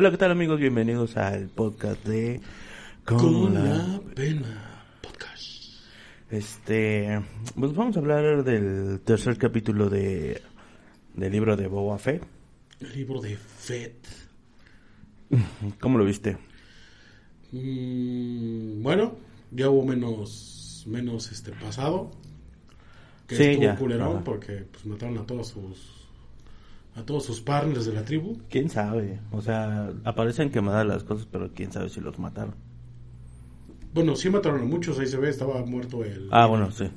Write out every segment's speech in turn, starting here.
Hola, ¿qué tal amigos? Bienvenidos al podcast de Con, la... pena podcast. Este, pues vamos a hablar del tercer capítulo de del libro de Boba Fett. El libro de Fett. ¿Cómo lo viste? Mm, bueno, ya hubo menos menos este pasado. Que Sí, estuvo ya, culerón ajá. porque pues mataron a todos sus a todos sus partners de la tribu. ¿Quién sabe? O sea, aparecen quemadas las cosas, pero quién sabe si los mataron. Bueno, sí mataron a muchos, ahí se ve, estaba muerto el Ah, bueno, sí.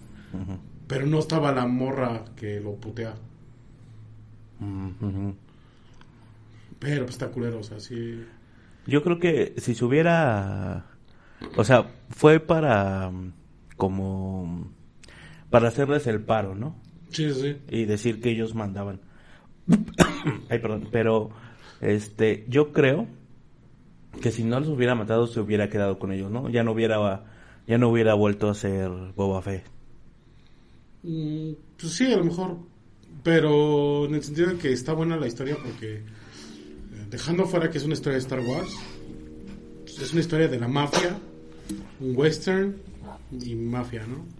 Pero no estaba la morra que lo putea. Pero pues está culero, o sea, sí. Yo creo que si se hubiera... O sea, fue para... como... Para hacerles el paro, ¿no? Sí, sí. y decir que ellos mandaban. Ay, perdón, pero este, yo creo que si no los hubiera matado se hubiera quedado con ellos, ¿no? Ya no hubiera ya no hubiera vuelto a ser Boba Fett. Mm, Pues sí, a lo mejor. Pero en el sentido de que está buena la historia porque eh, dejando fuera que es una historia de Star Wars, pues es una historia de la mafia, un western y mafia, ¿no?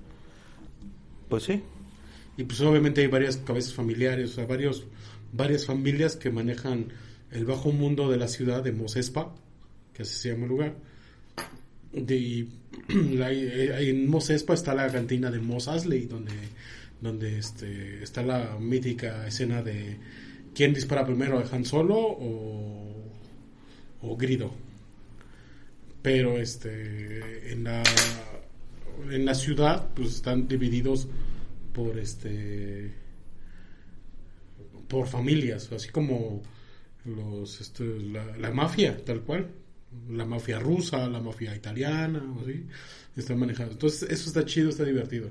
Pues sí. Y pues obviamente hay varias cabezas familiares, o sea, varios, varias familias que manejan el bajo mundo de la ciudad de Mos Espa, que así se llama el lugar. De, eh, en Mos Espa está la cantina de Mos Eisley, donde, donde este, está la mítica escena de quién dispara primero, Han Solo o, o Grido. Pero este en la en la ciudad pues están divididos por este por familias así como los este, la, mafia tal cual. La mafia rusa la mafia italiana o así están manejados entonces eso está chido está divertido.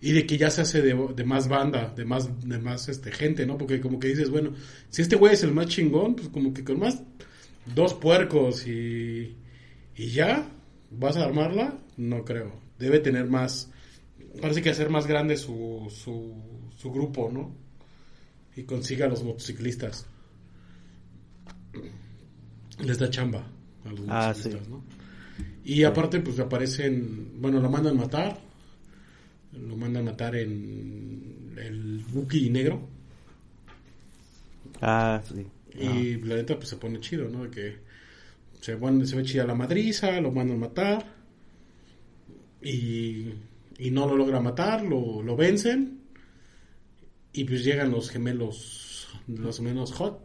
Y de que ya se hace de, de más banda de más de más este gente no porque como que dices bueno si este güey es el más chingón pues como que con más dos puercos y y ya vas a armarla no creo. Debe tener más parece que hacer más grande su, su, su grupo, ¿no? Y consiga a los motociclistas. Les da chamba a los Ah, motociclistas, sí. ¿no? Y aparte, pues aparecen, bueno, lo mandan matar. Lo mandan matar en el Buki negro. Ah, sí. Y la neta, pues se pone chido, ¿no? De que se, van- se ve chida la madriza, lo mandan matar. Y, y no lo logra matar, lo, lo vencen. Y pues llegan los gemelos, los gemelos hot.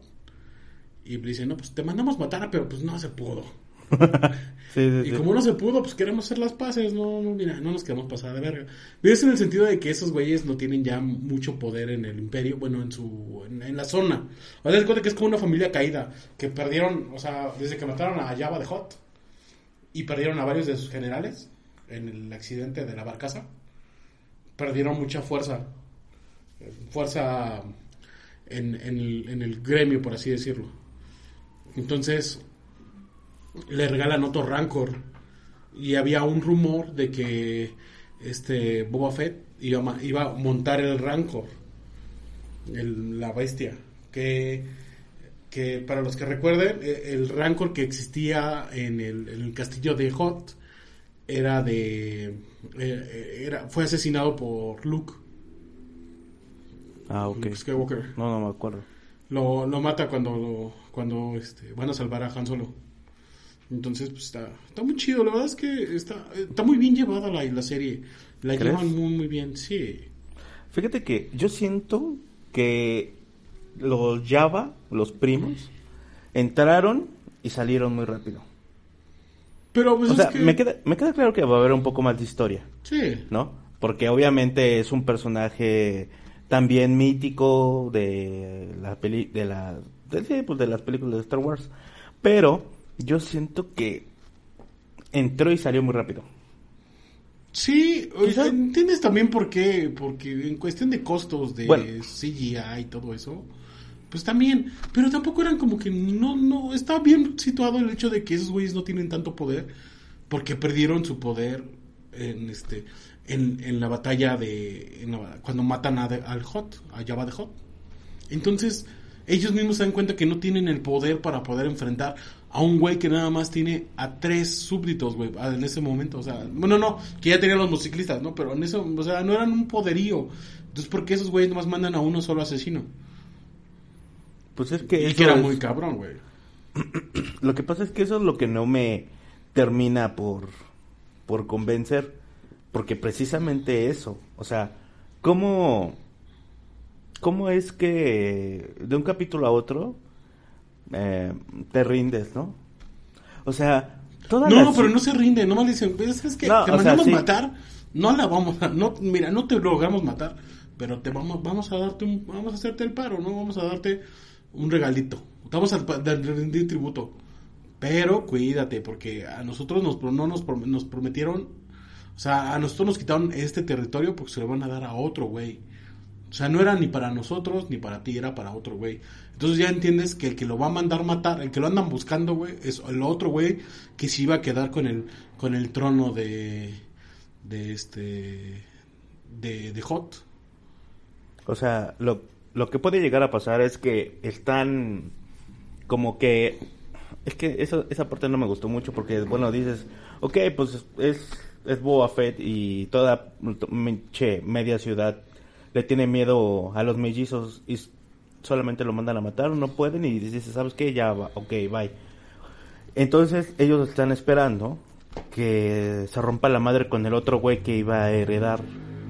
Y dicen, no, pues te mandamos matar, pero pues no se pudo. Sí, sí, Y sí. como no se pudo, pues queremos hacer las paces, no, no, mira, no nos queremos pasar de verga. Pero es en el sentido de que esos güeyes no tienen ya mucho poder en el imperio, bueno, en su, en, en la zona. O sea, cuenta que es como una familia caída, que perdieron, o sea, desde que mataron a Java de Hot, y perdieron a varios de sus generales en el accidente de la barcaza, perdieron mucha fuerza, fuerza en, en el, gremio, por así decirlo. Entonces, le regalan otro Rancor. Y había un rumor de que este Boba Fett iba, iba a montar el Rancor, el- la bestia. Que, que para los que recuerden, eh, el Rancor que existía en el, en el castillo de Hot era de. eh, era, fue asesinado por Luke Ah, ok. Luke Skywalker. No, no me acuerdo. Lo, lo mata cuando, lo- cuando este, van a salvar a Han Solo. Entonces, pues está, está muy chido. La verdad es que está, está muy bien llevada la, la serie. La ¿Crees? llevan muy, muy bien, sí. Fíjate que yo siento que los Java, los primos, entraron y salieron muy rápido. Pero pues O es sea, que... me, queda, me queda claro que va a haber un poco más de historia. Sí. ¿no? Porque obviamente es un personaje también mítico de la peli de la de, pues de las películas de Star Wars, pero yo siento que entró y salió muy rápido. Sí, Quizá- ¿entiendes también por qué? Porque en cuestión de costos de Bueno. CGI y todo eso, pues también, pero tampoco eran como que no, no, está bien situado el hecho de que esos güeyes no tienen tanto poder, porque perdieron su poder en este, en, en la batalla de, cuando matan a, al Hot, a Java de Hot. Entonces, ellos mismos se dan cuenta que no tienen el poder para poder enfrentar a un güey que nada más tiene a tres súbditos, güey, ah, en ese momento, o sea, bueno, no, que ya tenían los motociclistas, ¿no? Pero en eso, o sea, no eran un poderío. Entonces, ¿por qué esos güeyes nomás mandan a uno solo asesino? Pues es que Y eso que era es- muy cabrón, güey. Lo que pasa es que eso es lo que no me termina por, por convencer. Porque precisamente eso. O sea, ¿cómo, cómo es que de un capítulo a otro eh, te rindes, no? O sea, todas No, pero no se rinde, nomás dicen, pues es que No, te sea, mandamos sí. matar, no la vamos a, no, mira, no te logramos matar, pero te vamos, vamos a darte un, vamos a hacerte el paro, ¿no? Vamos a darte un regalito, vamos a rendir tributo, pero cuídate, porque a nosotros nos, no nos, nos prometieron, o sea, a nosotros nos quitaron este territorio porque se lo van a dar a otro güey. O sea, no era ni para nosotros ni para ti, era para otro güey. Entonces ya entiendes que el que lo va a mandar matar, el que lo andan buscando, güey, es el otro güey que se iba a quedar con el con el trono de de este de, de Hot. O sea, lo, lo que puede llegar a pasar es que están como que... Es que eso, esa parte no me gustó mucho porque, bueno, dices, ok, pues es, es Boba Fett y toda che, media ciudad le tiene miedo a los mellizos y solamente lo mandan a matar, no pueden y dices, ¿sabes qué? Ya va, ok, bye. Entonces ellos están esperando que se rompa la madre con el otro güey que iba a heredar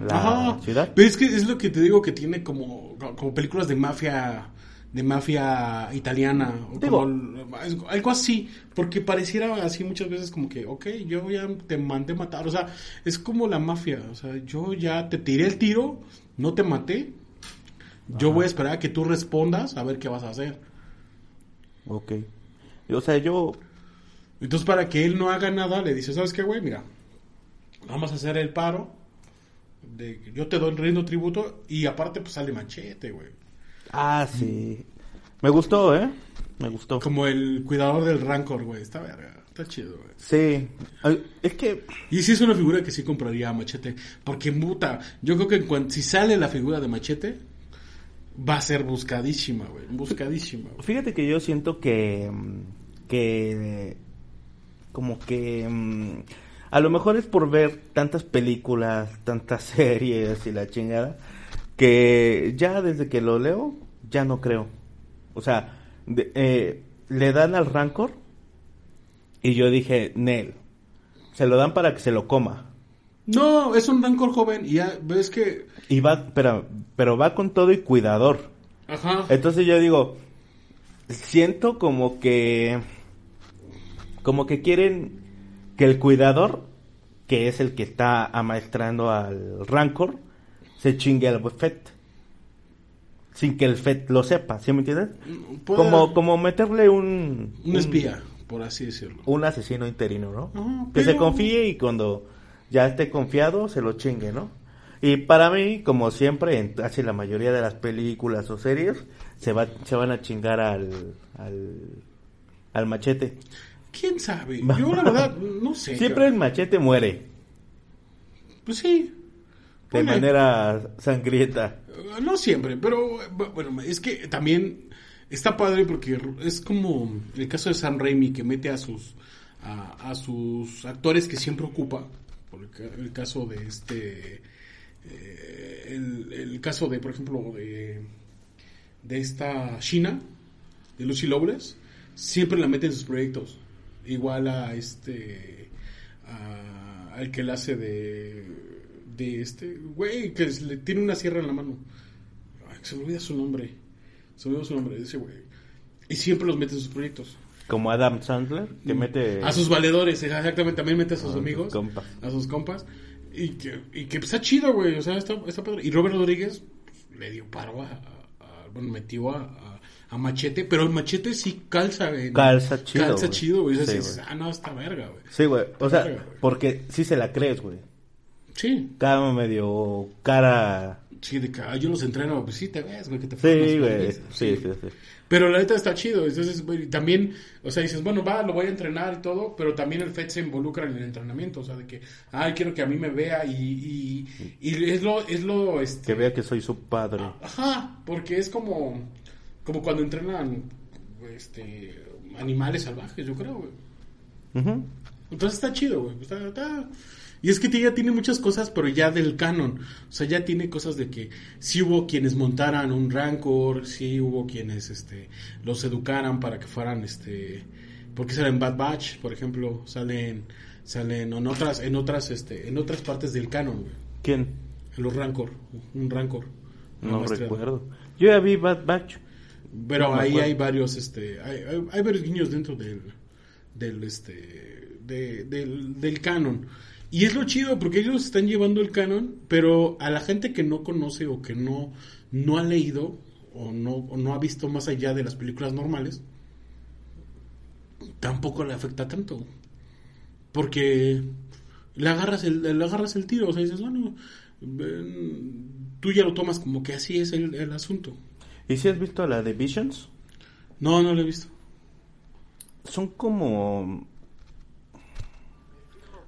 la Ajá. ciudad. Pero es que es lo que te digo que tiene como como películas de mafia de mafia italiana o Digo- como el- algo así, porque pareciera así muchas veces como que, ok, yo ya te mandé matar, o sea, es como la mafia, o sea, yo ya te tiré el tiro, no te maté, yo voy a esperar a que tú respondas a ver qué vas a hacer. Ok. O sea, yo... Entonces, para que él no haga nada, le dice, ¿sabes qué, güey? Mira, vamos a hacer el paro, de yo te doy rindo tributo y aparte pues sale machete, güey. Ah, sí. Me gustó, ¿eh? Me gustó. Como el cuidador del Rancor, güey. Está verga. Está chido, güey. Sí. Es que... Y sí es una figura que sí compraría a Machete. Porque, muta, yo creo que en cuan- si sale la figura de Machete, va a ser buscadísima, güey. Buscadísima, güey. Fíjate que yo siento que... mm, Que... Como que... A lo mejor es por ver tantas películas, tantas series y la chingada, que ya desde que lo leo, ya no creo. O sea, de- eh, le dan al Rancor y yo dije, Nel, se lo dan para que se lo coma. No, es un Rancor joven y ya ves que... Y va, pero, pero va con todo y cuidador. Ajá. Entonces yo digo, siento como que, como que quieren que el cuidador, que es el que está amaestrando al Rancor, se chingue al Fett. Sin que el Fett lo sepa, ¿sí me entiendes? Puede- Como, como meterle un... Un espía, por así decirlo. Un asesino interino, ¿no? Que se confíe y cuando ya esté confiado se lo chingue, ¿no? Y para mí, como siempre, en casi la mayoría de las películas o series, se, va, se van a chingar al, al, al machete. ¿Quién sabe? Yo, la verdad, no sé. Siempre el machete muere, Pues sí. de manera sangrienta. Uh, No siempre, pero eh, bu- bueno, es que también está padre porque es como el caso de Sam Raimi que mete a sus a, a sus actores que siempre ocupa, por el, ca- el caso de este eh, el, el caso de por ejemplo de de esta China de Lucy Lawless siempre la mete en sus proyectos igual a este a- al que la hace de de este güey que es- le tiene una sierra en la mano. Ay, se me olvida su nombre. Se me olvida su nombre ese güey. Y siempre los mete en sus proyectos. Como Adam Sandler, que mete... a sus valedores exactamente también mete a sus amigos compas. a sus compas. Y que, y que está chido güey o sea está, está padre. Y Robert Rodríguez pues, le dio paro a, a- a- bueno metió a, a- Machete pero el Machete sí calza en- Calza chido, calza güey. chido güey O sea, Sí, dices, güey. ah no está verga güey Sí, güey. O sea, Verga, güey. porque sí se la crees, güey. sí Cada medio cara... sí de que ah, yo los entreno pues sí te ves güey que te Sí, güey. Sí, sí, sí. Pero la neta está chido. Entonces, güey, también, o sea, dices, bueno, va, lo voy a entrenar y todo, pero también el FED se involucra en el entrenamiento. O sea, de que, ay, quiero que a mí me vea y, y, y es lo, es lo, este, Que vea que soy su padre. Ajá, porque es como, Como cuando entrenan este, animales salvajes, yo creo, güey. Entonces está chido, güey. Está- está- Y es que ya tiene muchas cosas, pero ya del canon. O sea, ya tiene cosas de que sí hubo quienes montaran un Rancor, sí hubo quienes este, los educaran para que fueran, este, porque salen Bad Batch, por ejemplo, salen, salen en otras, en otras, este, en otras partes del canon, güey. ¿Quién? En los Rancor, un Rancor. No recuerdo. Yo ya vi Bad Batch. Pero No ahí hay varios, este, hay, hay- hay varios guiños dentro del, del, este, de- del, del canon. Y es lo chido porque ellos están llevando el canon, pero a la gente que no conoce o que no, no ha leído o no, o no ha visto más allá de las películas normales, tampoco le afecta tanto. Porque le agarras el, le agarras el tiro, o sea, dices, bueno, tú ya lo tomas como que así es el, el asunto. ¿Y si has visto la de Visions? No, no lo he visto. Son como...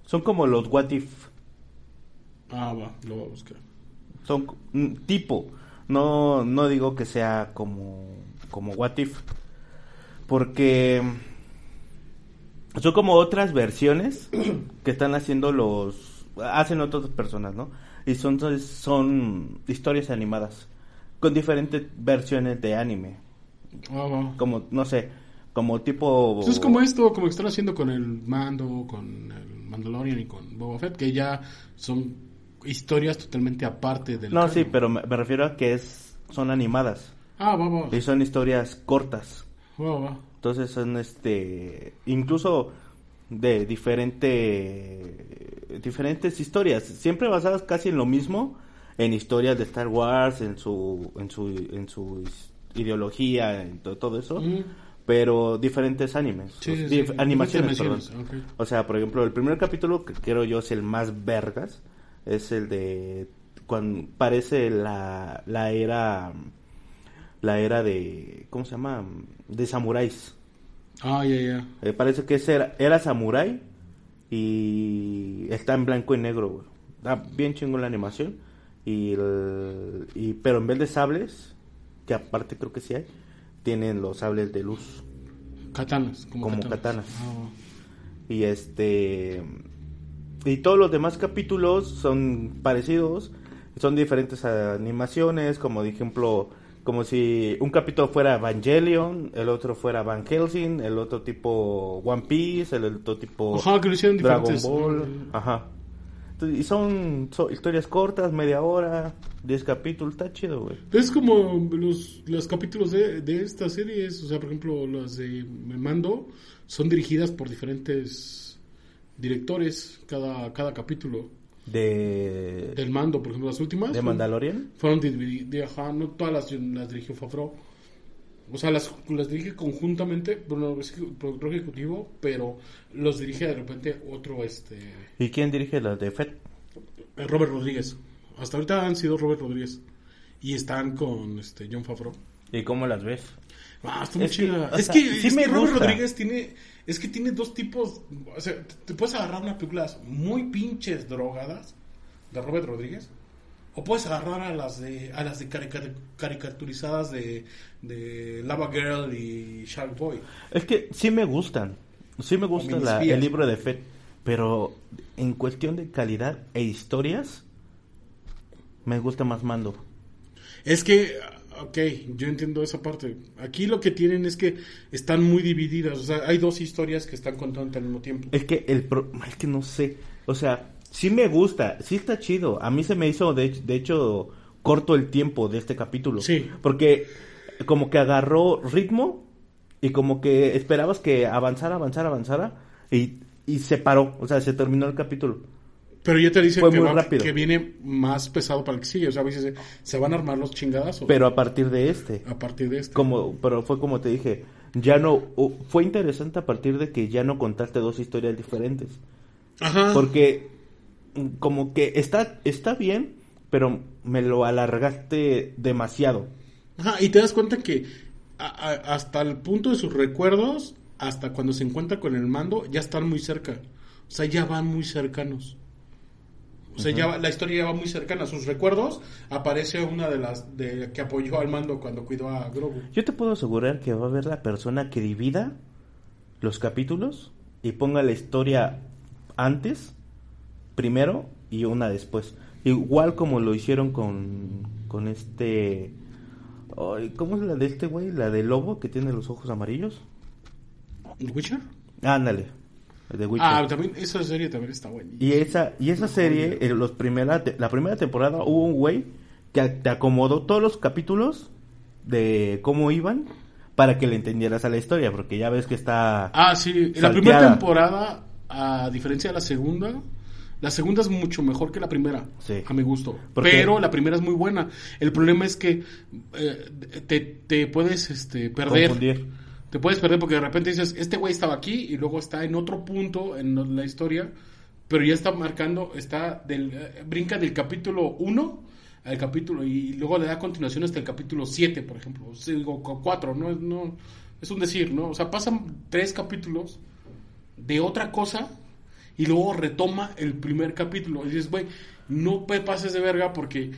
Son como los What If. Ah, va, lo voy a buscar. Son mm, tipo. No, no digo que sea como, como What If. Porque son como otras versiones que están haciendo los... Hacen otras personas, ¿no? Y son, son historias animadas. Con diferentes versiones de anime. Va. Como, no sé, como tipo... Pues es como esto, como que están haciendo con el Mando, con el Mandalorian y con Boba Fett, que ya son historias totalmente aparte del No, canon. sí, pero me, me refiero a que es son animadas. Ah. Y son historias cortas. Entonces son este incluso de diferente diferentes historias, siempre basadas casi en lo mismo, en historias de Star Wars, en su en su en su ideología, en to- todo eso, Mm. pero diferentes animes, Sí, sí, dif- sí. animaciones, perdón. O sea, por ejemplo, el primer capítulo que creo yo es el más vergas, es el de cuando parece la la era la era de ¿cómo se llama? de samuráis. Ah, ya, ya. Eh, parece que ese era, era samurái y está en blanco y negro, güey. Está bien chingón la animación. Y, el- y pero en vez de sables, que aparte creo que sí hay, tienen los sables de luz. Katanas, como, Como katanas. katanas. Ah, Y este y todos los demás capítulos son parecidos, son diferentes animaciones, como de ejemplo, como si un capítulo fuera Evangelion, el otro fuera Van Helsing, el otro tipo One Piece, el otro tipo Ajá, que lo hicieron Dragon diferentes. Ball, Ah, ajá. Y son, son historias cortas, media hora, 10 capítulos, está chido, güey. Es como los, los capítulos de, de estas series, o sea, por ejemplo, las de Mando son dirigidas por diferentes directores cada, cada capítulo. De, Del Mando, por ejemplo, las últimas. de fueron- Mandalorian. Fueron de, de- ajá, no todas las, las dirigió Favreau. O sea, las, las dirige conjuntamente, bueno, es que- productor ejecutivo, pero los dirige de repente otro, este, ¿Y quién dirige las de Fed? Robert Rodríguez. Hasta ahorita han sido Robert Rodríguez. Y están con este John Favreau. ¿Y cómo las ves? Ah, está muy Es que, chida. o es sea, que, sí es me que Robert gusta. Rodríguez tiene, es que tiene dos tipos, o sea, te, te puedes agarrar unas películas muy pinches drogadas de Robert Rodríguez, o puedes agarrar a las de, a las de carica- caricaturizadas de, de Lava Girl y Shark Boy. Es que sí me gustan. Sí me gusta la- el libro de Fed. Pero en cuestión de calidad e historias, me gusta más Mando. Es que, ok, yo entiendo esa parte. Aquí lo que tienen es que están muy divididas, o sea, hay dos historias que están contando al mismo tiempo. Es que el pro- es que no sé. O sea, sí me gusta, sí está chido. A mí se me hizo, de, de hecho, corto el tiempo de este capítulo. Sí. Porque como que agarró ritmo y como que esperabas que avanzara, avanzara, avanzara y, y se paró. O sea, se terminó el capítulo. Pero ya te dicen que, va- que viene más pesado para el que sigue. O sea, a veces se van a armar los chingadazos Pero a partir de este. a partir de este. Como, pero fue como te dije, ya no, fue interesante a partir de que ya no contaste dos historias diferentes. Ajá. Porque como que está, está bien, pero me lo alargaste demasiado. Ajá, y te das cuenta que a- a- hasta el punto de sus recuerdos, hasta cuando se encuentra con el mando, ya están muy cerca. O sea, ya van muy cercanos. O sea, ya va- la historia ya va muy cercana a sus recuerdos. Aparece una de las de, que apoyó al mando cuando cuidó a Grogu. Yo te puedo asegurar que va a haber la persona que divida los capítulos y ponga la historia antes, primero y una después. Igual como lo hicieron con, con este... ¿Cómo es la de este güey? La de lobo que tiene los ojos amarillos. ¿The Witcher? Ándale, de Witcher. Ah, también, esa serie también está buena. Y esa, y esa serie, en los primera, la primera temporada hubo un güey que te acomodó todos los capítulos de cómo iban para que le entendieras a la historia, porque ya ves que está... Ah, sí. En la primera temporada, a diferencia de la segunda, la segunda es mucho mejor que la primera, Sí. a mi gusto. Pero la primera es muy buena. El problema es que eh, te, te puedes este, perder. Confundir. Te puedes perder porque de repente dices, este güey estaba aquí y luego está en otro punto en la historia, pero ya está marcando, está del, eh, brinca del capítulo 1 al capítulo y luego le da continuación hasta el capítulo 7, por ejemplo, o sea, digo, 4, no, no, es un decir, ¿no? O sea, pasan tres capítulos de otra cosa y luego retoma el primer capítulo y dices, güey, no te pases de verga porque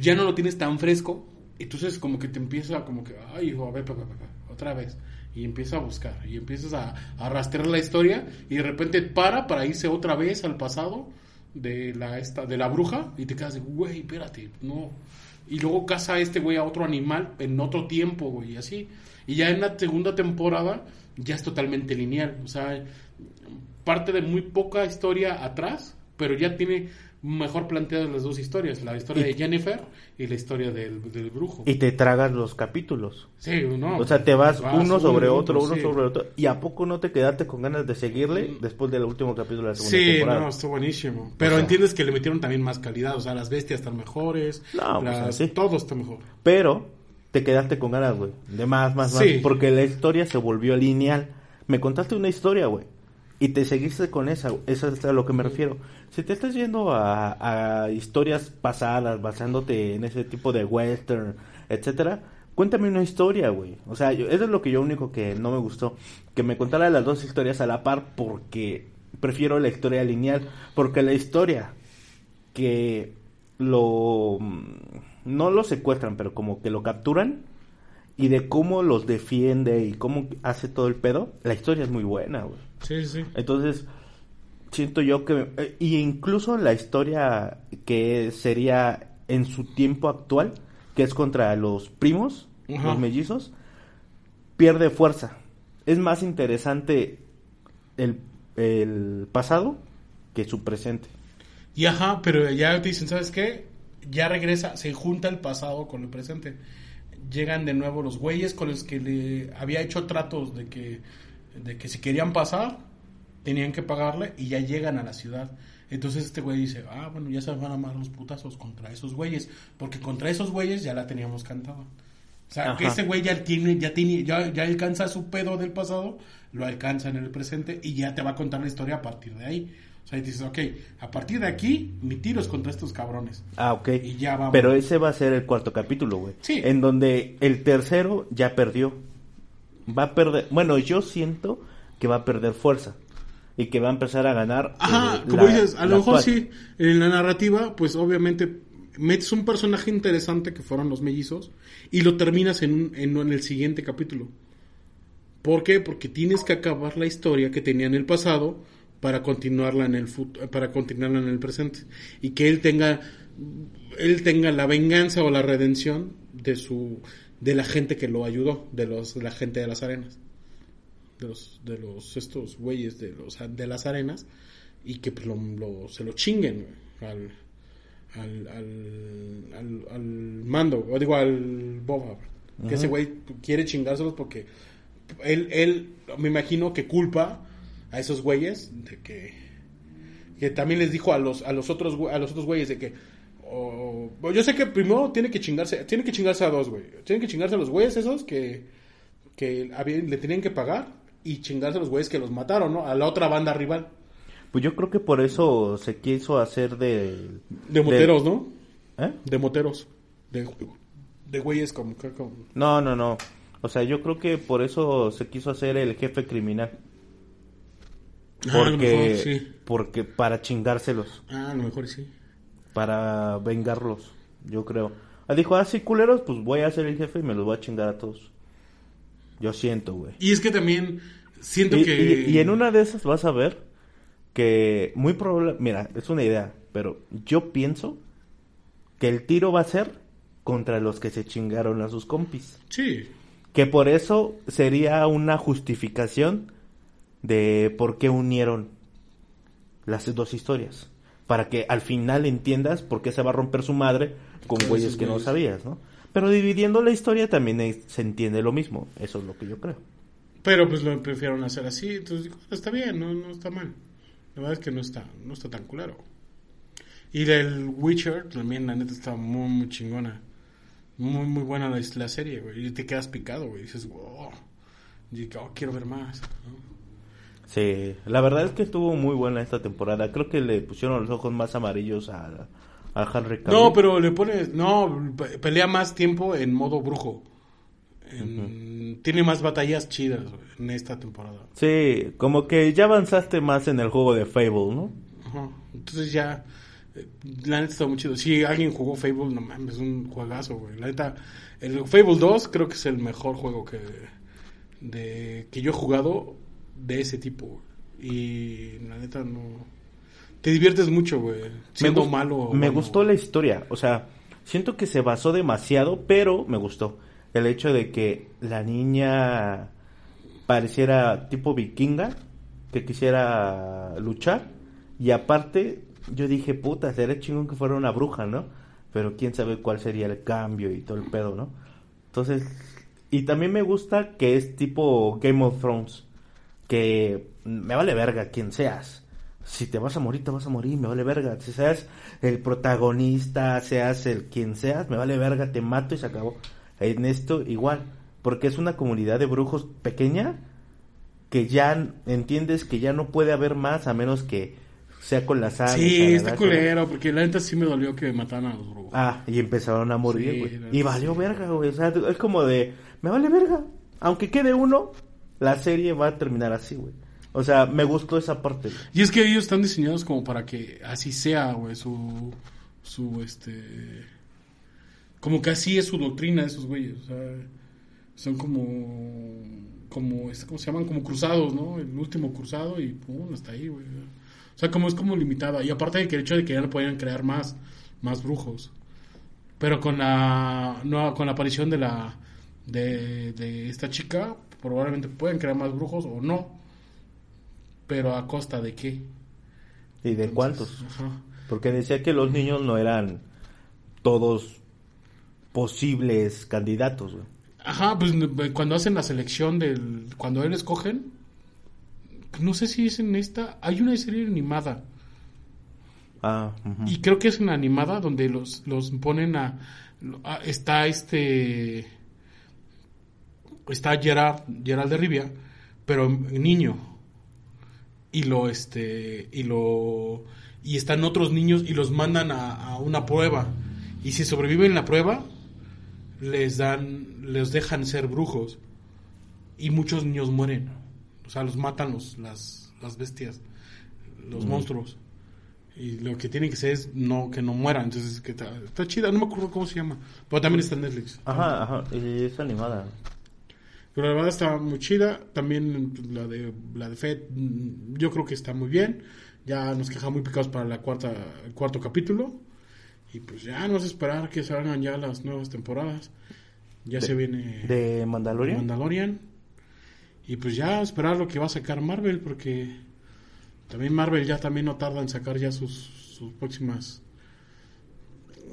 ya no lo tienes tan fresco, entonces como que te empieza como que, ay, hijo, a ver, pa, pa, pa, otra vez. Y empieza a buscar, y empiezas a, a rastrear la historia, y de repente para para irse otra vez al pasado de la, esta, de la bruja, y te quedas de, güey, espérate, no. Y luego caza a este güey a otro animal en otro tiempo, güey, y así. Y ya en la segunda temporada ya es totalmente lineal, o sea, parte de muy poca historia atrás, pero ya tiene mejor planteadas las dos historias, la historia Y- de Jennifer y la historia del, del brujo. Y te tragas los capítulos. Sí, no. O sea, te vas uno sobre otro, uno sí. sobre otro. ¿Y a poco no te quedaste con ganas de seguirle Mm. después del último capítulo de la segunda Sí, temporada? no, está buenísimo. Pero sea- entiendes que le metieron también más calidad, o sea, las bestias están mejores, No, pues, las- así. todo está mejor. Pero te quedaste con ganas, güey. De más, más, más. Sí. Porque la historia se volvió lineal. Me contaste una historia, güey. Y te seguiste con esa. Eso es a lo que me refiero. Si te estás yendo a, a historias pasadas, basándote en ese tipo de western, etcétera, cuéntame una historia, güey. O sea, yo- eso es lo que yo único que no me gustó. Que me contara las dos historias a la par porque prefiero la historia lineal. Porque la historia que lo mm, no lo secuestran, pero como que lo capturan y de cómo los defiende y cómo hace todo el pedo, la historia es muy buena, güey. Sí, sí. Entonces, siento yo que eh, y incluso la historia que sería en su tiempo actual, que es contra los primos, Ajá. los mellizos, pierde fuerza. Es más interesante el, el pasado que su presente. Y ajá, pero ya te dicen, ¿sabes qué? Ya regresa, se junta el pasado con el presente. Llegan de nuevo los güeyes con los que le había hecho tratos de que, de que si querían pasar, tenían que pagarle y ya llegan a la ciudad. Entonces este güey dice, ah, bueno, ya se van a amar los putazos contra esos güeyes, porque contra esos güeyes ya la teníamos cantada. O sea, que ese güey ya tiene, ya tiene, ya, ya alcanza su pedo del pasado, lo alcanza en el presente y ya te va a contar la historia a partir de ahí. O sea, y dices, ok, a partir de aquí, mi tiro es contra estos cabrones. Ah, ok. Y ya vamos. Pero ese va a ser el cuarto capítulo, güey. Sí. En donde el tercero ya perdió. Va a perder. Bueno, yo siento que va a perder fuerza. Y que va a empezar a ganar. Ajá, eh, como la- dices, a lo mejor sí, en la narrativa, pues obviamente metes un personaje interesante que fueron los mellizos y lo terminas en, un- en, en el siguiente capítulo. ¿Por qué? Porque tienes que acabar la historia que tenía en el pasado para continuarla en el para continuarla en el presente y que él tenga él tenga la venganza o la redención de su de la gente que lo ayudó, de los de la gente de las arenas. De los, de los estos güeyes de los de las arenas y que pues, lo, lo- se lo chinguen al, al, al, al, al mando, o digo al Boba, que ese güey quiere chingárselos porque él, él me imagino que culpa a esos güeyes de que que también les dijo a los a los otros a los otros güeyes de que o- yo sé que primero tiene que chingarse tiene que chingarse a dos güey tienen que chingarse a los güeyes esos que que habían- le tenían que pagar y chingarse a los güeyes que los mataron no a la otra banda rival Pues yo creo que por eso se quiso hacer de. de moteros no ¿Eh? de moteros de de güeyes como, como No, no, no. O sea, yo creo que por eso se quiso hacer el jefe criminal. Ah, a lo Porque, mejor sí. porque para chingárselos, Ah, a lo mejor sí. Para vengarlos, yo creo. Ah, dijo, ah, sí, culeros, pues voy a ser el jefe y me los voy a chingar a todos. Yo siento, güey. Y es que también siento Y, que... y- y en una de esas vas a ver que muy probable, mira, es una idea, pero yo pienso que el tiro va a ser contra los que se chingaron a sus compis. Sí. Que por eso sería una justificación de por qué unieron las dos historias. Para que al final entiendas por qué se va a romper su madre con güeyes que no sabías, ¿no? Pero dividiendo la historia también es- se entiende lo mismo. Eso es lo que yo creo. Pero pues lo prefirieron hacer así. Entonces digo, está bien, no, no está mal. La verdad es que no está, no está tan culero. Y del Witcher también, la neta, está muy, muy chingona. Muy, muy buena la, la serie, güey. Y te quedas picado, güey. Dices, wow. Y digo, "Oh, quiero ver más. ¿no? Sí, la verdad es que estuvo muy buena esta temporada. Creo que le pusieron los ojos más amarillos a, a Henry Cavill. No, pero le pones. No, pe- pelea más tiempo en modo brujo. En- Tiene más batallas chidas en esta temporada. Sí, como que ya avanzaste más en el juego de Fable, ¿no? Ajá. Entonces ya. eh, La neta está muy chido. Si alguien jugó Fable, no mames, es un juegazo, güey. La neta. El Fable 2 creo que es el mejor juego que. De, que yo he jugado de ese tipo. Y la neta no. Te diviertes mucho, güey. Siendo gus- malo. Me bueno, gustó güey. la historia, o sea, siento que se basó demasiado, pero me gustó el hecho de que la niña pareciera tipo vikinga, que quisiera luchar, y aparte yo dije, puta, sería chingón que fuera una bruja, ¿no? Pero quién sabe cuál sería el cambio y todo el pedo, ¿no? Entonces, y también me gusta que es tipo Game of Thrones, que me vale verga quien seas. Si te vas a morir, te vas a morir, me vale verga. Si seas el protagonista, seas el quien seas, me vale verga, te mato y se acabó. En esto igual, porque es una comunidad de brujos pequeña que ya entiendes que ya no puede haber más a menos que sea con la sangre. Sí, está culero, porque la neta sí me dolió que mataran a los brujos. Ah, y empezaron a morir, güey. y valió sí. verga, güey. O sea, es como de, me vale verga. Aunque quede uno, la serie va a terminar así, güey. O sea, me gustó esa parte. Y es que ellos están diseñados como para que así sea, güey, su, su, este, como que así es su doctrina esos güeyes, o sea, son como, como, ¿cómo se llaman? Como cruzados, ¿no? El último cruzado y pum, hasta ahí, güey. O sea, como es como limitada. Y aparte de que el hecho de que ya no podían crear más, más brujos. Pero con la, no, con la aparición de la, de, de esta chica, probablemente pueden crear más brujos o no. Pero a costa de qué. ¿Y de Entonces, cuántos? ajá. Porque decía que los niños no eran todos posibles candidatos, güey. Ajá, pues n- cuando hacen la selección del... Cuando él escogen... No sé si es en esta... Hay una serie animada. Ah. Y creo que es una animada donde los, los ponen a, a- Está este... Está Gerard, Gerard de Rivia, pero niño. Y lo, este... Y lo... Y están otros niños y los mandan a, a una prueba. Y si sobreviven la prueba, les dan... Les dejan ser brujos. Y muchos niños mueren. O sea, los matan los, las, las bestias. Los monstruos. Y lo que tienen que ser es no, que no mueran. Entonces, que está, está chida. No me acuerdo cómo se llama. Pero también está en Netflix. Ajá, ajá. Y es animada. Pero la verdad está muy chida. También pues, la de la de Fed, mm, yo creo que está muy bien. Ya nos quejamos muy picados para la cuarta, el cuarto capítulo. Y pues ya nos esperar que salgan ya las nuevas temporadas. Ya se viene ¿De Mandalorian? Mandalorian. Y pues ya esperar lo que va a sacar Marvel, porque también Marvel ya también no tarda en sacar ya sus, sus próximas.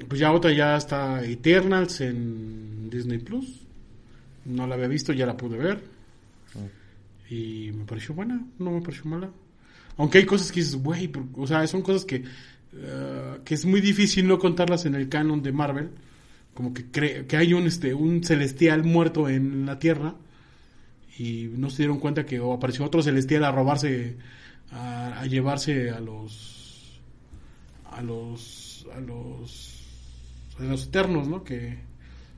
Pues ya otra ya está Eternals en Disney Plus. No la había visto, ya la pude ver. Y me pareció buena, no me pareció mala. Aunque hay cosas que dices, güey, o sea, son cosas que, eh, que es muy difícil no contarlas en el canon de Marvel. Como que, cre- que hay un, este, un celestial muerto en la Tierra y no se dieron cuenta que apareció otro celestial a robarse, a, a llevarse a los, a los, a los, a los eternos, ¿no? Que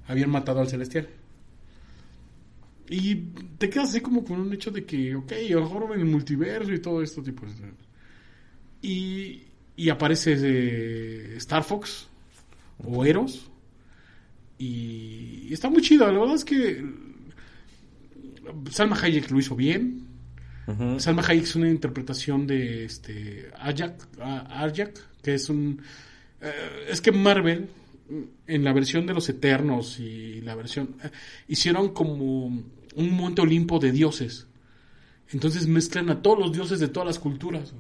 habían matado al celestial. Y te quedas así como con un hecho de que, ok, a lo mejor en el multiverso y todo esto tipo. Y, y aparece eh, Star Fox o Eros. Y está muy chido. La verdad es que Salma Hayek lo hizo bien. Salma Hayek es una interpretación de este Arjak, que es un... Eh, es que Marvel, en la versión de los Eternos y la versión... Eh, hicieron como un monte olimpo de dioses. Entonces mezclan a todos los dioses de todas las culturas.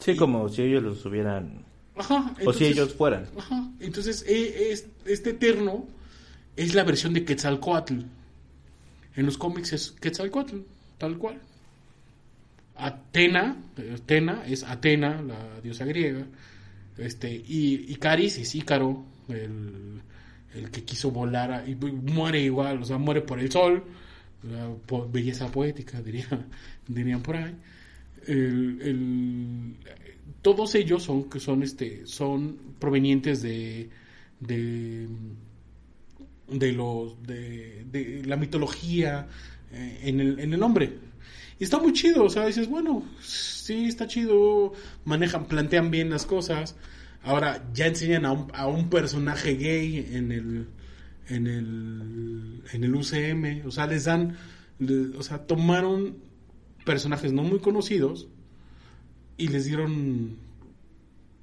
Sí, como si ellos los hubieran... Ajá, o si ellos fueran. Ajá, entonces e, este Eterno es la versión de Quetzalcoatl. En los cómics es Quetzalcoatl, tal cual. Atena, Atena es Atena, la diosa griega, este, y Icaris es Ícaro, el, que quiso volar y muere igual, o sea, muere por el sol, belleza poética, diría, dirían por ahí. todos ellos son son este son provenientes de de de los de, de la mitología eh, en, el, en el hombre y está muy chido, o sea, dices, bueno, sí, está chido, manejan, plantean bien las cosas. Ahora ya enseñan a un, a un personaje gay en el, en el, en el UCM, o sea, les dan, o sea, tomaron personajes no muy conocidos y les dieron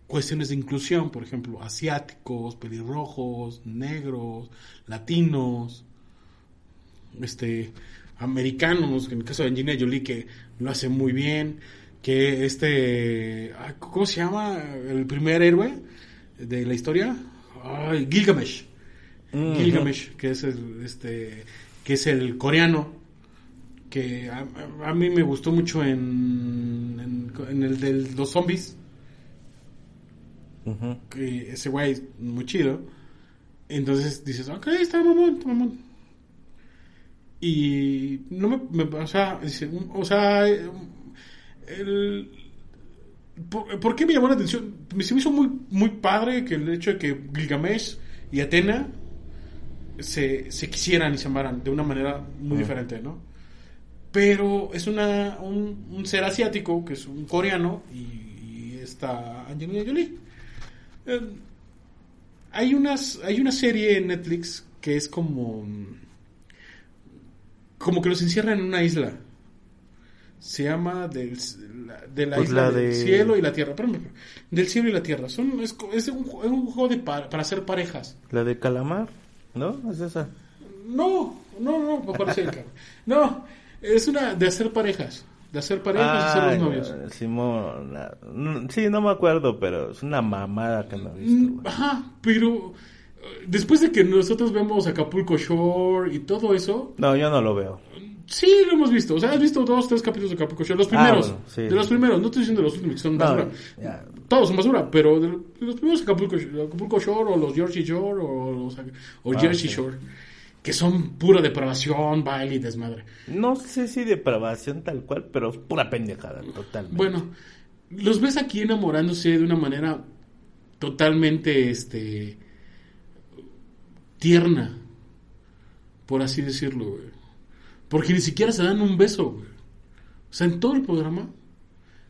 cuestiones de inclusión, por ejemplo, asiáticos, pelirrojos, negros, latinos, este, americanos, en el caso de Angelina Jolie, que lo hace muy bien, que este, ¿cómo se llama? El primer héroe de la historia, Gilgamesh. Gilgamesh, que es el, este, que es el coreano, que a, mí me gustó mucho en, en, el de los zombies. que ese güey es muy chido. Entonces dices, ok, está mamón, está mamón. Y no me, o sea, o sea, el, ¿por, qué me llamó la atención? Me, se me hizo muy, muy padre que el hecho de que Gilgamesh y Atena se, se quisieran y se amaran de una manera muy diferente, ¿no? Pero es una, un, ser asiático, que es un coreano, y, está Angelina Jolie. Eh, hay, unas, hay una serie en Netflix que es como como que los encierran en una isla. Se llama del, de la pues isla del cielo y la tierra. del cielo y la tierra. Son, es, es, un, es un, juego de para hacer parejas. ¿La de calamar? ¿No? ¿Es esa? No, no, no, me parece No, es una de hacer parejas. De hacer parejas y ser los novios. Simón, sí, no me acuerdo, pero es una mamada que no he visto. Mm, ajá, pero después de que nosotros vemos Acapulco Shore y todo eso. No, yo no lo veo. Sí, lo hemos visto. O sea, has visto dos, tres capítulos de Shore. Los ah, primeros. de los primeros. No estoy diciendo de los últimos que son basura. Todos son basura. Pero de los primeros Acapulco, Acapulco Shore o los Jersey Shore o, los, o ah, Jersey Shore. Que son pura depravación, baile y desmadre. No sé si depravación tal cual, pero es pura pendejada, totalmente. Bueno, los ves aquí enamorándose de una manera totalmente, este tierna, por así decirlo, güey. Porque ni siquiera se dan un beso, güey. O sea, en todo el programa,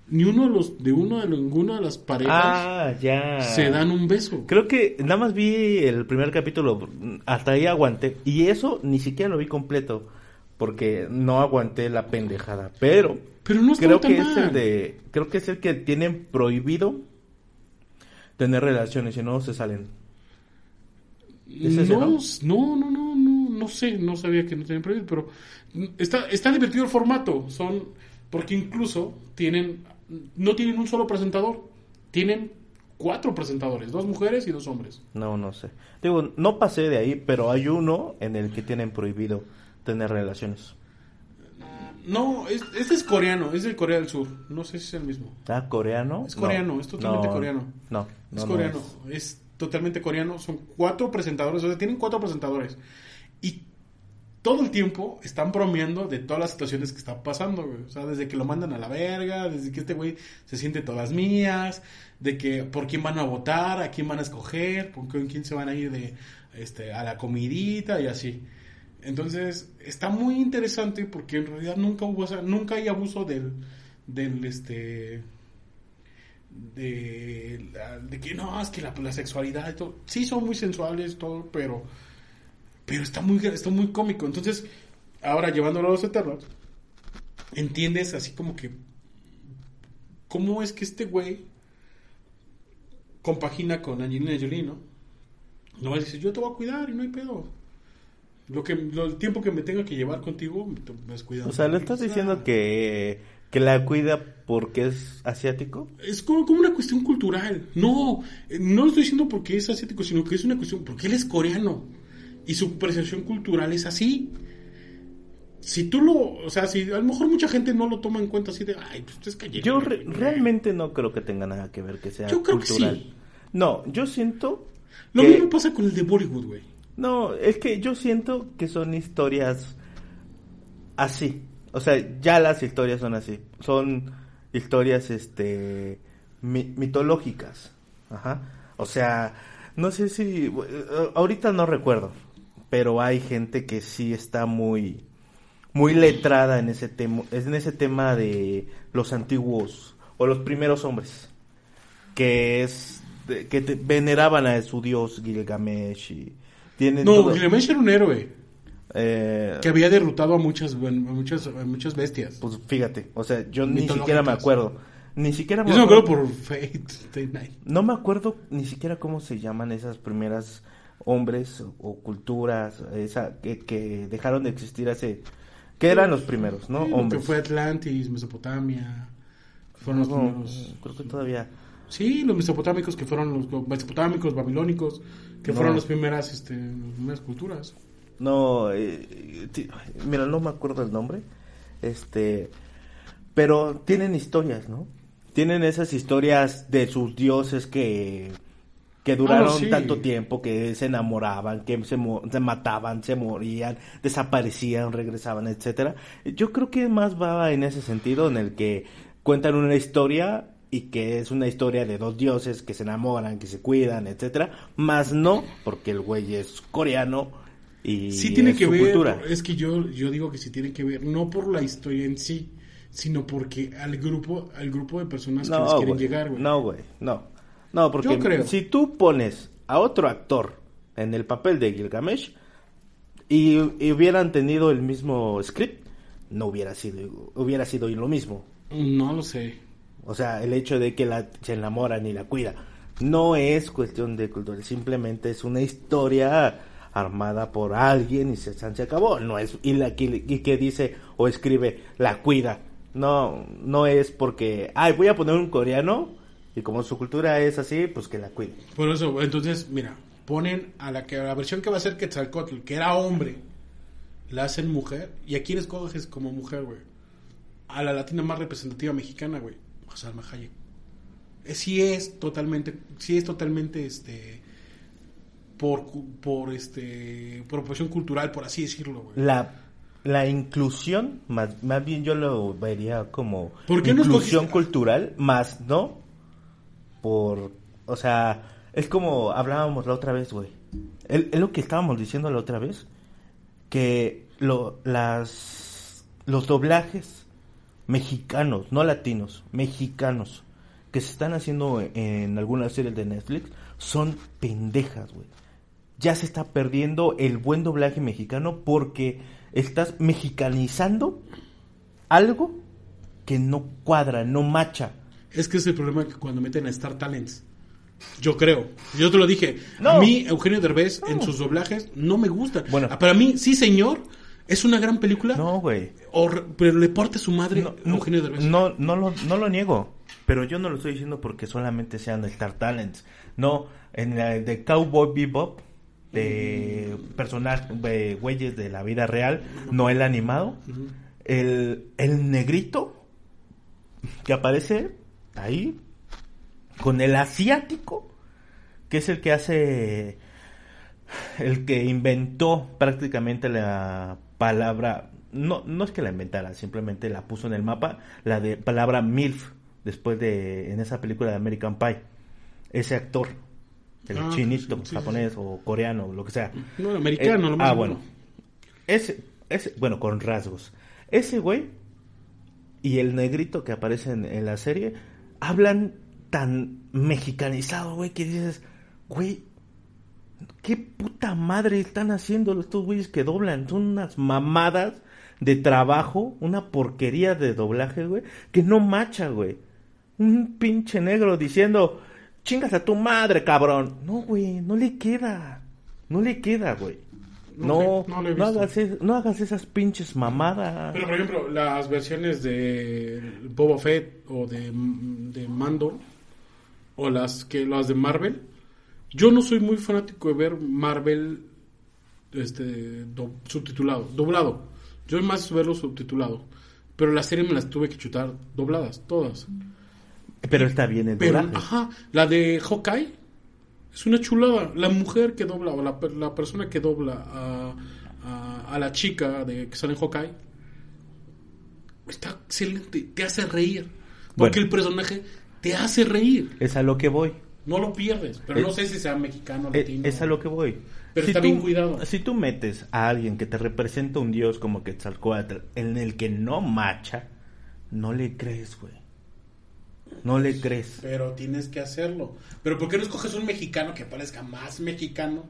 ni uno de los, de uno de ninguna de las parejas ah, ya. se dan un beso. Creo que nada más vi el primer capítulo, hasta ahí aguanté. Y eso ni siquiera lo vi completo, porque no aguanté la pendejada. Pero, Pero no creo que es el de, creo que es el que tienen prohibido tener relaciones y no se salen. No, no, no, no, no sé, no sabía que no tenían prohibido, pero está, está divertido el formato, son, porque incluso tienen, no tienen un solo presentador, tienen cuatro presentadores, dos mujeres y dos hombres. No, no sé. Digo, no pasé de ahí, pero hay uno en el que tienen prohibido tener relaciones. No, este es coreano, es de Corea del Sur. No sé si es el mismo. Ah, coreano. Es coreano, es totalmente coreano. No, no. Es coreano. es totalmente coreano. Son cuatro presentadores, o sea, tienen cuatro presentadores. Y todo el tiempo están bromeando de todas las situaciones que están pasando. O sea, desde que lo mandan a la verga, desde que este güey se siente todas mías, de que por quién van a votar, a quién van a escoger, por quién se van a ir de este a la comidita y así. Entonces, está muy interesante porque en realidad nunca hubo, nunca hay abuso del, del, este, de, de que no, es que la, la sexualidad y todo, sí son muy sensuales, todo, pero, pero está muy, está muy cómico. Entonces, ahora llevándolo a los eternos, entiendes así como que, ¿cómo es que este güey compagina con Angelina Jolie, no? No vas a decir, yo te voy a cuidar y no hay pedo. Lo que, lo- el tiempo que me tenga que llevar contigo, me has cuidado. O sea, ¿le estás diciendo que, que la cuida porque es asiático? Es como, como una cuestión cultural. No, eh, no lo estoy diciendo porque es asiático, sino que es una cuestión porque él es coreano y su percepción cultural es así. Si tú lo, o sea, si a lo mejor mucha gente no lo toma en cuenta así de, ay, pues usted es. Yo re- realmente no creo que tenga nada que ver que sea Yo creo que cultural. sí. No, yo siento Lo que- mismo pasa con el de Bollywood, güey. No, es que yo siento que son historias así. O sea, ya las historias son así. Son historias, este, mi- mitológicas. Ajá. O sea, no sé si, eh, ahorita no recuerdo, pero hay gente que sí está muy, muy letrada en ese tema, en ese tema de los antiguos o los primeros hombres, que es, de- que te- veneraban a su dios Gilgamesh y tienen No, todo- Gilgamesh era un héroe eh, que había derrotado a muchas, a muchas, a muchas bestias. pues fíjate, o sea, yo ni siquiera me acuerdo, ni siquiera Yo se me acuerdo por Fate Night. No me acuerdo ni siquiera cómo se llaman esas primeras hombres o, culturas esa que, que dejaron de existir hace que eran los primeros, ¿no? Sí, lo hombres. Que fue Atlantis, Mesopotamia. Fueron los primeros. creo que todavía Sí, los mesopotámicos que fueron los mesopotámicos, babilónicos, que No. fueron las primeras, este, las primeras culturas. No, eh, mira, no me acuerdo el nombre. Este, pero tienen historias, ¿no? Tienen esas historias de sus dioses que que duraron Ah, sí. tanto tiempo, que se enamoraban, que se, mo- se mataban, se morían, desaparecían, regresaban, etcétera. Yo creo que más va en ese sentido en el que cuentan una historia y que es una historia de dos dioses que se enamoran, que se cuidan, etcétera, más no porque el güey es coreano y Sí tiene es que su ver, cultura. es que yo, yo digo que sí tiene que ver, no por la historia en sí, sino porque al grupo, al grupo de personas que les quieren llegar, güey. No, güey. No. No, porque Yo creo. si tú pones a otro actor en el papel de Gilgamesh y, y hubieran tenido el mismo script, no hubiera sido hubiera sido lo mismo. No lo sé. O sea, el hecho de que la, se enamoran y la cuida no es cuestión de cultura, simplemente es una historia armada por alguien y se, se acabó. No es y la y que dice o escribe la cuida. No, no es porque, ay, voy a poner un coreano y como su cultura es así, pues que la cuide. Por eso, entonces, mira, ponen a la que a la versión que va a ser Quetzalcóatl, que era hombre, la hacen mujer, y a quién escoges como mujer, güey. A la latina más representativa mexicana, güey, a Salma Hayek. Eh, Sí es totalmente, sí es totalmente, este, por, por, este, por oposición cultural, por así decirlo, güey. La, la inclusión, más, más bien yo lo vería como ¿Por qué no inclusión escogiste- cultural, más no por, o sea, es como hablábamos la otra vez, güey. Es lo que estábamos diciendo la otra vez, que las, los doblajes mexicanos, no latinos, mexicanos, que se están haciendo en algunas series de Netflix, son pendejas, güey ya se está perdiendo el buen doblaje mexicano porque estás mexicanizando algo que no cuadra, no macha. Es que es el problema que cuando meten a Star Talents. Yo creo. Yo te lo dije. No. A mí, Eugenio Derbez, No. en sus doblajes, no me gusta. Bueno. Para mí, sí, señor, es una gran película. No, güey. pero le porta su madre No, a Eugenio Derbez. no, no, lo, no lo niego, pero yo no lo estoy diciendo porque solamente sean Star Talents. No, en la de Cowboy Bebop, de personajes, de güeyes de la vida real, no el animado, el, el negrito que aparece ahí con el asiático que es el que hace el que inventó prácticamente la palabra no no es que la inventara simplemente la puso en el mapa la de palabra milf después de en esa película de American Pie. Ese actor el Ah, chinito sí, sí, japonés o coreano lo que sea. No, americano, Eh, lo más ah bueno. ese, ese, bueno, con rasgos. Ese güey y el negrito que aparece en, en la serie hablan tan mexicanizado, güey, que dices, güey, ¿qué puta madre están haciendo estos güeyes que doblan? Son unas mamadas de trabajo, una porquería de doblaje, güey, que no macha, güey. Un pinche negro diciendo, chingas a tu madre, cabrón. No, güey, no le queda. No le queda, güey. No, No, hagas, es- no hagas esas pinches mamadas. Pero, por ejemplo, las versiones de Boba Fett o de, de Mando o las que las de Marvel, yo no soy muy fanático de ver Marvel este do- subtitulado, doblado. Yo más verlo subtitulado. Pero las series me las tuve que chutar dobladas, todas. Pero está bien el Pero, doblaje. ajá, la de Hawkeye es una chulada. La mujer que dobla, o la, la persona que dobla a, a, a la chica de que sale en Hawkeye, está excelente. Te hace reír. Porque Bueno. el personaje te hace reír. Es a lo que voy. No lo pierdes. Pero no Es- sé si sea mexicano, Eh, latino. Es a lo que voy. Pero está bien cuidado. Si tú metes a alguien que te representa un dios como Quetzalcóatl en el que no macha, no le crees, güey. No le crees. Pero tienes que hacerlo. Pero ¿por qué no escoges un mexicano que parezca más mexicano?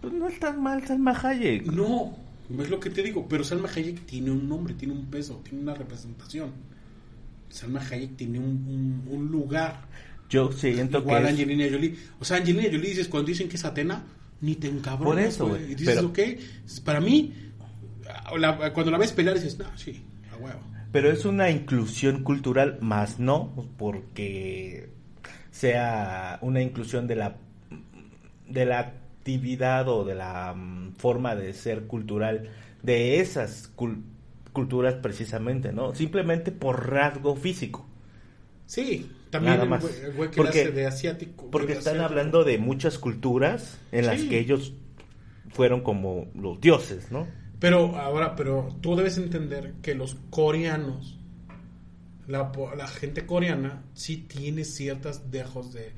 Pues no estás mal, Salma Hayek. No, no es lo que te digo, pero Salma Hayek tiene un nombre, tiene un peso, tiene una representación. Salma Hayek tiene un, un- un lugar. Yo siento Igual que es- Angelina Jolie. O sea, Angelina Jolie dices, cuando dicen que es Atena, ni te encabronas, Por eso, güey, Y dices, pero- ok, para mí, la- cuando la ves pelear dices, no, sí, a huevo. Pero es una inclusión cultural, más no porque sea una inclusión de la de la actividad o de la mm, forma de ser cultural de esas cul- culturas precisamente, ¿no? Simplemente por rasgo físico. Sí, también Nada más. el güey que Porque- hace de asiático. Porque de están asiático. hablando de muchas culturas en las Sí. que ellos fueron como los dioses, ¿no? Pero ahora, pero tú debes entender que los coreanos, la, la gente coreana, sí tiene ciertas dejos de,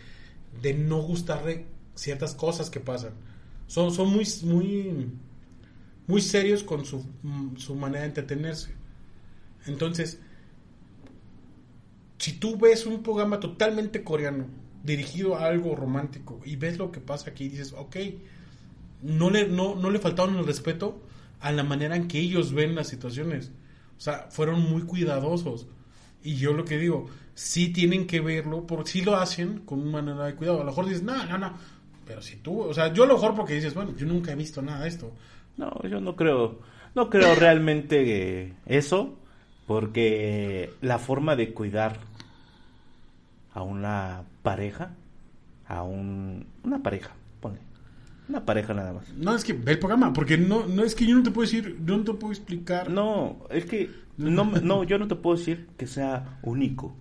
de no gustarle ciertas cosas que pasan. Son, son muy, muy, muy serios con su, mm, su manera de entretenerse. Entonces, si tú ves un programa totalmente coreano, dirigido a algo romántico, y ves lo que pasa aquí, dices, ok, no le, no, no le faltaron el respeto a la manera en que ellos ven las situaciones. O sea, fueron muy cuidadosos. Y yo lo que digo, sí tienen que verlo, porque sí lo hacen con una manera de cuidado. A lo mejor dices, no, no, no. Pero si tú, o sea, yo a lo mejor porque dices, bueno, yo nunca he visto nada de esto. No, yo no creo, no creo realmente eso, porque la forma de cuidar a una pareja, a un, una pareja, ponle, una pareja nada más. No, es que ve el programa, porque no, no es que yo no te puedo decir, yo no te puedo explicar. No, es que no, no, yo no te puedo decir que sea único.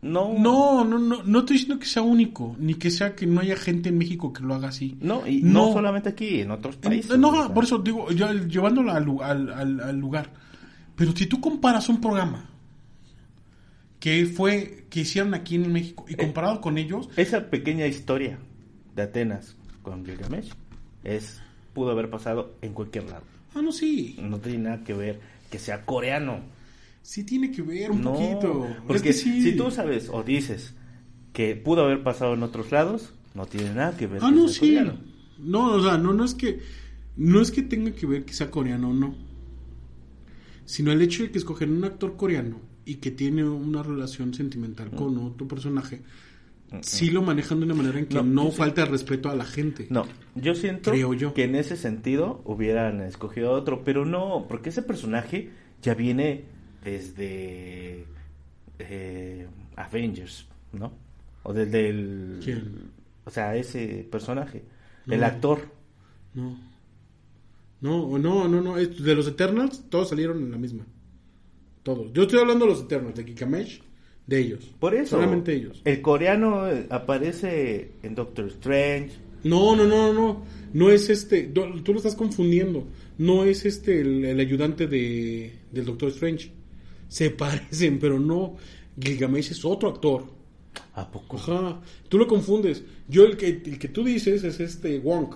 No, No, no, no, no estoy diciendo que sea único, ni que sea que no haya gente en México que lo haga así. no, y no, No. solamente aquí, en otros países. Eh, No, o sea. por eso digo, yo, llevándolo al, lu- al, al- al lugar. Pero si tú comparas un programa que fue, que hicieron aquí en México y comparado con ellos, Esa pequeña historia de Atenas con Gilgamesh es pudo haber pasado en cualquier lado. ah, no, sí, No tiene nada que ver que sea coreano. sí tiene que ver un no, poquito. Es porque que sí. si tú sabes o dices que pudo haber pasado en otros lados, no tiene nada que ver Ah, que no, sea sí. coreano. No, o sea, no, no es que, no es que tenga que ver que sea coreano o no. Sino el hecho de que escogen un actor coreano y que tiene una relación sentimental con Mm. otro personaje, sí lo manejan de una manera en que No, no, sí- falta respeto a la gente. No, yo siento Creo yo. que en ese sentido hubieran escogido otro, pero no, porque ese personaje ya viene desde eh, Avengers, ¿no? O desde el... ¿Quién? O sea, ese personaje, No. el actor. No. No, no, no, no. De los Eternals, todos salieron en la misma. Todos. Yo estoy hablando de los Eternals, de Gilgamesh, de ellos. Por eso, Solamente ellos. el coreano eh, aparece en Doctor Strange. No, no, no, no. No es este. Tú lo estás confundiendo. No es este el, el ayudante de, del Doctor Strange. Se parecen, pero no. Gilgamesh es otro actor. ¿A poco? Ajá. Tú lo confundes. Yo el que, el que tú dices es este Wong.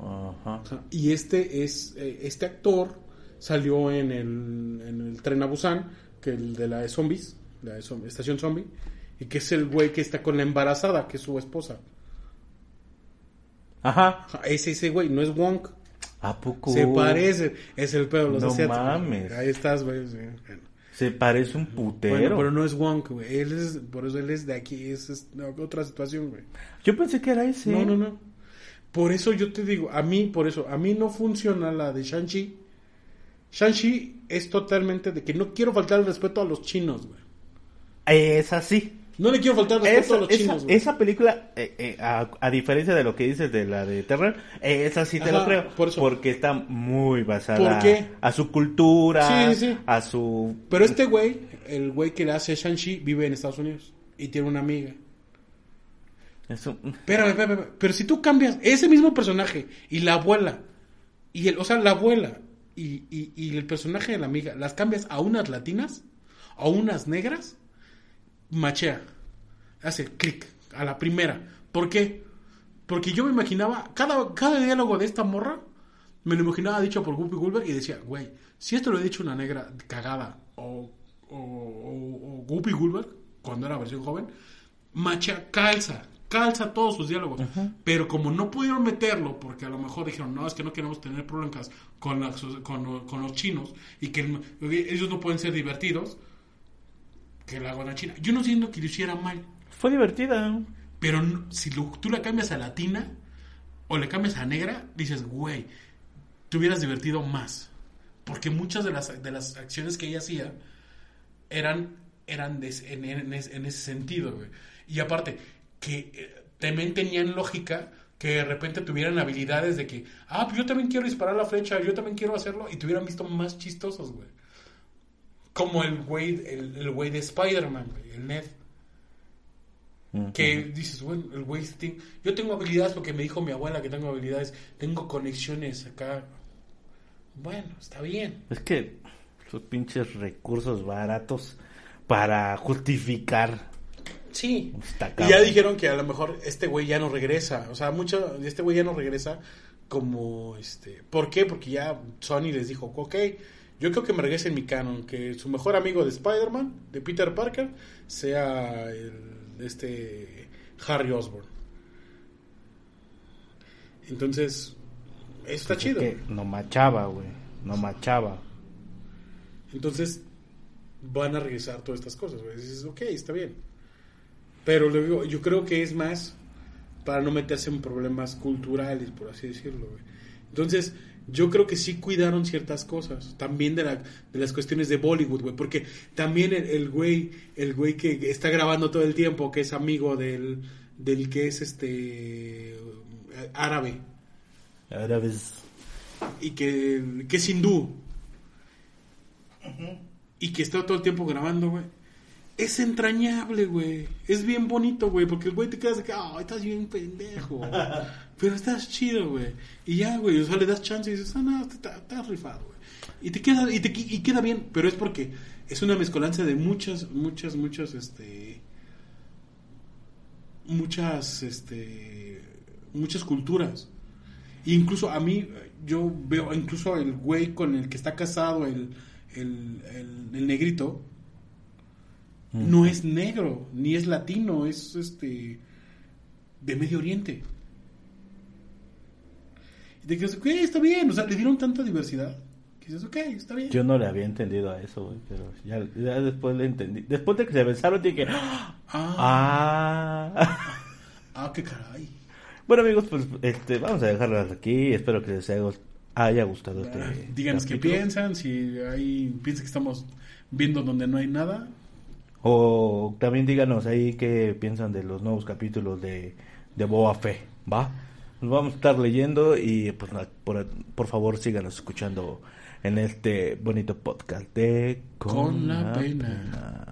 Ajá. Ajá. Y este es eh, este actor salió en el, en el tren a Busan, que el de la de zombies, la estación zombie, y que es el güey que está con la embarazada, que es su esposa. Ajá. Es ese güey, no es Wong. ¿A poco? Se parece, es el pedo los No asiáticos. mames. Ahí estás, güey. sí. Se parece un putero. Bueno, pero no es Wong, güey. Él es, por eso él es de aquí, es, es otra situación, güey. Yo pensé que era ese. No, no, no. Por eso yo te digo, a mí, por eso, a mí no funciona la de Shang-Chi. Shang-Chi es totalmente de que no quiero faltar el respeto a los chinos, güey. Es así. No le quiero faltar respeto Esa, a los esa- chinos, güey. esa película, eh, eh, a, a diferencia de lo que dices de la de Terror, eh, esa sí te Ajá, lo creo. por eso. Porque está muy basada a su cultura, Sí, sí, sí. a su... Pero este güey, el güey que le hace Shang-Chi, vive en Estados Unidos y tiene una amiga. Eso, Pero, pero, pero, pero si tú cambias ese mismo personaje y la abuela, y el, o sea, la abuela y, y, y el personaje de la amiga, las cambias a unas latinas, a unas negras, machea. Hace clic a la primera. ¿Por qué? Porque yo me imaginaba, cada, cada diálogo de esta morra, me lo imaginaba dicho por Guppy Gulber y decía, güey, si esto lo he dicho una negra cagada o, o, o, o Guppy Gulber, cuando era versión joven, macha, calza, calza todos sus diálogos. Pero como no pudieron meterlo, porque a lo mejor dijeron, no, es que no queremos tener problemas con, las- con, con los chinos y que el- ellos no pueden ser divertidos, que la hagan a China. Yo no siento que lo hiciera mal. fue divertida. Pero no- si lo- tú la cambias a latina o le cambias a negra, dices, güey, te hubieras divertido más. Porque muchas de las, de las acciones que ella hacía eran, eran de ese- en, en ese- en ese sentido, güey. Y aparte, que eh, también tenían lógica que de repente tuvieran habilidades de que, ah, pues yo también quiero disparar la flecha, yo también quiero hacerlo, y te hubieran visto más chistosos, güey. Como el güey, el, el güey de Spider-Man, el Ned. Que dices, bueno, el güey tiene- Yo tengo habilidades porque me dijo mi abuela que tengo habilidades. Tengo conexiones acá. Bueno, está bien. Es que sus pinches recursos baratos para justificar. Sí. Y ya dijeron que a lo mejor este güey ya no regresa. O sea, mucho este güey ya no regresa como este. ¿Por qué? Porque ya Sony les dijo, ok, yo creo que me regrese en mi canon. Que su mejor amigo de Spider-Man, de Peter Parker, sea el, este Harry Osborn. Entonces, eso está Pues chido. es que no machaba, güey. No machaba. Entonces van a regresar todas estas cosas, güey. Dices, ok, está bien. Pero le digo, yo creo que es más para no meterse en problemas culturales, por así decirlo, güey. Entonces, yo creo que sí cuidaron ciertas cosas. También de, la, de las cuestiones de Bollywood, güey. Porque también el, el güey, el güey que está grabando todo el tiempo, que es amigo del, del que es este árabe Ahora ves. y que, que es hindú y que está todo el tiempo grabando, güey. Es entrañable, güey. Es bien bonito, güey, porque el güey te quedas de que, ah, estás bien pendejo. Pero estás chido, güey. Y ya, güey, o sea, le das chance y dices, ah, no, estás rifado, güey. Y te queda, y te y queda bien, pero es porque es una mezcolanza de muchas, muchas, muchas, este, muchas, este, muchas culturas. E incluso a mí, yo veo, incluso el güey con el que está casado, el, el, el, el negrito, no es negro, ni es latino, es este de Medio Oriente. Y te quedas, ok, está bien, o sea, le dieron tanta diversidad. Que dices, ok, está bien. Yo no le había entendido a eso, güey. Pero ya, ya después le entendí. Después de que se besaron, dije. ¡Ah! Ah, ah. ah, qué caray. Bueno amigos, pues este, vamos a dejarlo hasta aquí. Espero que les haya, haya gustado este. Ah, Díganos qué piensan, si hay, piensan que estamos viendo donde no hay nada. O también díganos ahí qué piensan de los nuevos capítulos de, de Boa Fe, ¿va? Nos vamos a estar leyendo y pues por, por favor síganos escuchando en este bonito podcast de Con la pena.